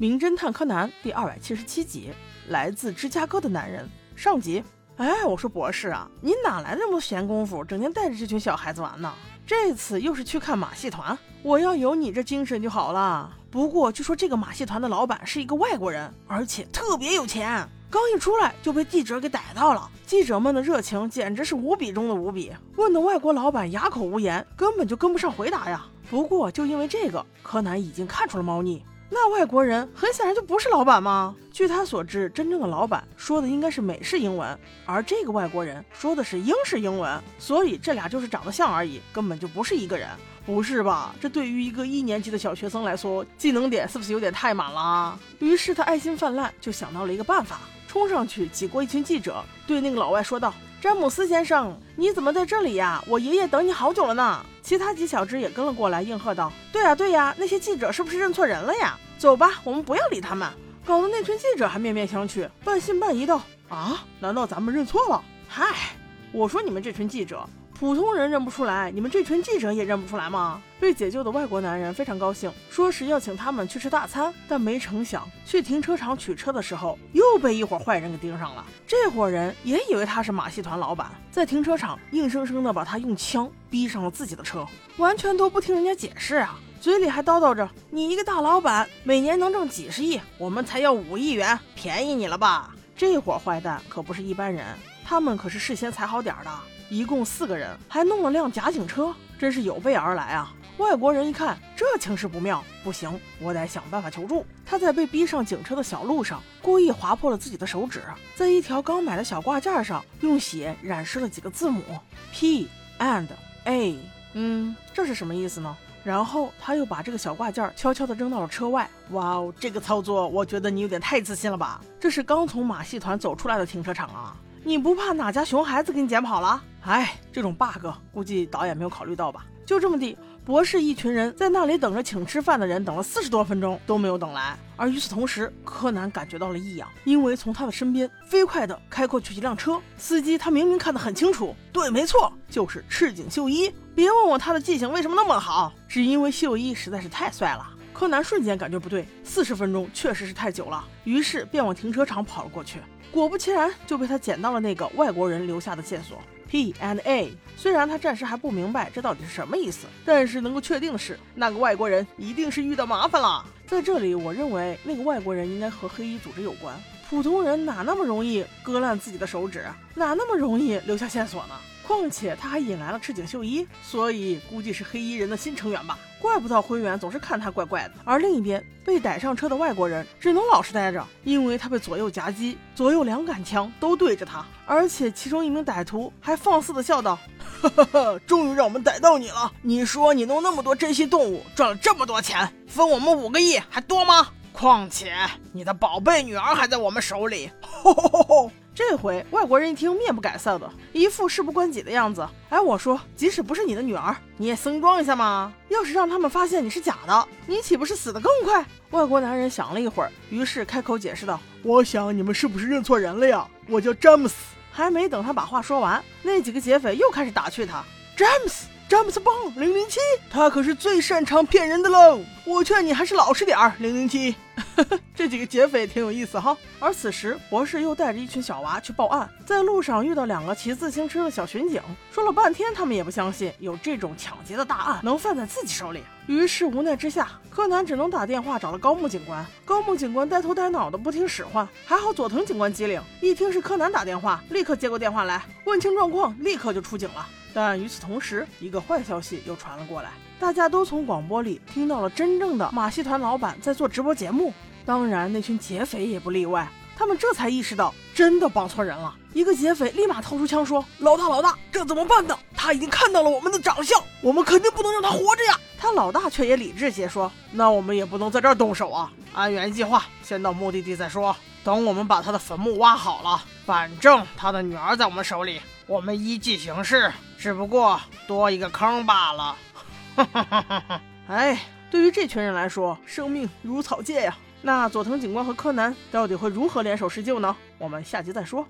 名侦探柯南第二百七十七集，来自芝加哥的男人上集。哎，我说博士啊，你哪来那么多闲工夫，整天带着这群小孩子玩呢？这次又是去看马戏团，我要有你这精神就好了。不过据说这个马戏团的老板是一个外国人，而且特别有钱。刚一出来就被记者给逮到了，记者们的热情简直是无比中的无比，问的外国老板哑口无言，根本就跟不上回答呀。不过就因为这个，柯南已经看出了猫腻。那外国人很显然就不是老板吗？据他所知，真正的老板说的应该是美式英文，而这个外国人说的是英式英文，所以这俩就是长得像而已，根本就不是一个人。不是吧？这对于一个一年级的小学生来说，技能点是不是有点太满了？于是他爱心泛滥，就想到了一个办法。冲上去挤过一群记者，对那个老外说道：“詹姆斯先生，你怎么在这里呀？我爷爷等你好久了呢。”其他几小只也跟了过来，应和道：“对呀，对呀，那些记者是不是认错人了呀？走吧，我们不要理他们。”搞得那群记者还面面相觑，半信半疑道：“啊，难道咱们认错了？”嗨，我说你们这群记者。普通人认不出来，你们这群记者也认不出来吗？被解救的外国男人非常高兴，说是要请他们去吃大餐。但没成想，去停车场取车的时候，又被一伙坏人给盯上了。这伙人也以为他是马戏团老板，在停车场硬生生的把他用枪逼上了自己的车，完全都不听人家解释啊！嘴里还叨叨着：“你一个大老板，每年能挣几十亿，我们才要五亿元，便宜你了吧？”这伙坏蛋可不是一般人，他们可是事先踩好点的。一共四个人，还弄了辆假警车，真是有备而来啊！外国人一看这情势不妙，不行，我得想办法求助。他在被逼上警车的小路上，故意划破了自己的手指，在一条刚买的小挂件上用血染湿了几个字母 P and A。嗯，这是什么意思呢？然后他又把这个小挂件悄悄地扔到了车外。哇哦，这个操作，我觉得你有点太自信了吧？这是刚从马戏团走出来的停车场啊！你不怕哪家熊孩子给你捡跑了？哎，这种 bug 估计导演没有考虑到吧？就这么地，博士一群人在那里等着请吃饭的人，等了四十多分钟都没有等来。而与此同时，柯南感觉到了异样，因为从他的身边飞快地开过去一辆车，司机他明明看得很清楚，对，没错，就是赤井秀一。别问我他的记性为什么那么好，只因为秀一实在是太帅了。柯南瞬间感觉不对，四十分钟确实是太久了，于是便往停车场跑了过去。果不其然，就被他捡到了那个外国人留下的线索 P and A。虽然他暂时还不明白这到底是什么意思，但是能够确定的是，那个外国人一定是遇到麻烦了。在这里，我认为那个外国人应该和黑衣组织有关。普通人哪那么容易割烂自己的手指，哪那么容易留下线索呢？况且他还引来了赤井秀一，所以估计是黑衣人的新成员吧。怪不到灰原总是看他怪怪的。而另一边被逮上车的外国人只能老实待着，因为他被左右夹击，左右两杆枪都对着他，而且其中一名歹徒还放肆的笑道：“哈哈哈，终于让我们逮到你了！你说你弄那么多珍稀动物，赚了这么多钱，分我们五个亿还多吗？况且你的宝贝女儿还在我们手里。”吼吼吼！这回外国人一听，面不改色的，一副事不关己的样子。哎，我说，即使不是你的女儿，你也松装一下嘛。要是让他们发现你是假的，你岂不是死得更快？外国男人想了一会儿，于是开口解释道：“我想你们是不是认错人了呀？我叫詹姆斯。”还没等他把话说完，那几个劫匪又开始打趣他：“詹姆斯，詹姆斯邦零零七，他可是最擅长骗人的喽！我劝你还是老实点儿，零零七。”这几个劫匪挺有意思哈。而此时，博士又带着一群小娃去报案，在路上遇到两个骑自行车的小巡警，说了半天，他们也不相信有这种抢劫的大案能犯在自己手里。于是无奈之下，柯南只能打电话找了高木警官。高木警官呆头呆脑的不听使唤，还好佐藤警官机灵，一听是柯南打电话，立刻接过电话来，问清状况，立刻就出警了。但与此同时，一个坏消息又传了过来，大家都从广播里听到了真正的马戏团老板在做直播节目。当然，那群劫匪也不例外。他们这才意识到，真的绑错人了。一个劫匪立马掏出枪说：“老大，老大，这怎么办呢？他已经看到了我们的长相，我们肯定不能让他活着呀！”他老大却也理智些说：“那我们也不能在这儿动手啊，按原计划，先到目的地再说。等我们把他的坟墓挖好了，反正他的女儿在我们手里，我们依计行事，只不过多一个坑罢了。”哈哈哈哈！哎，对于这群人来说，生命如草芥呀。那佐藤警官和柯南到底会如何联手施救呢？我们下集再说。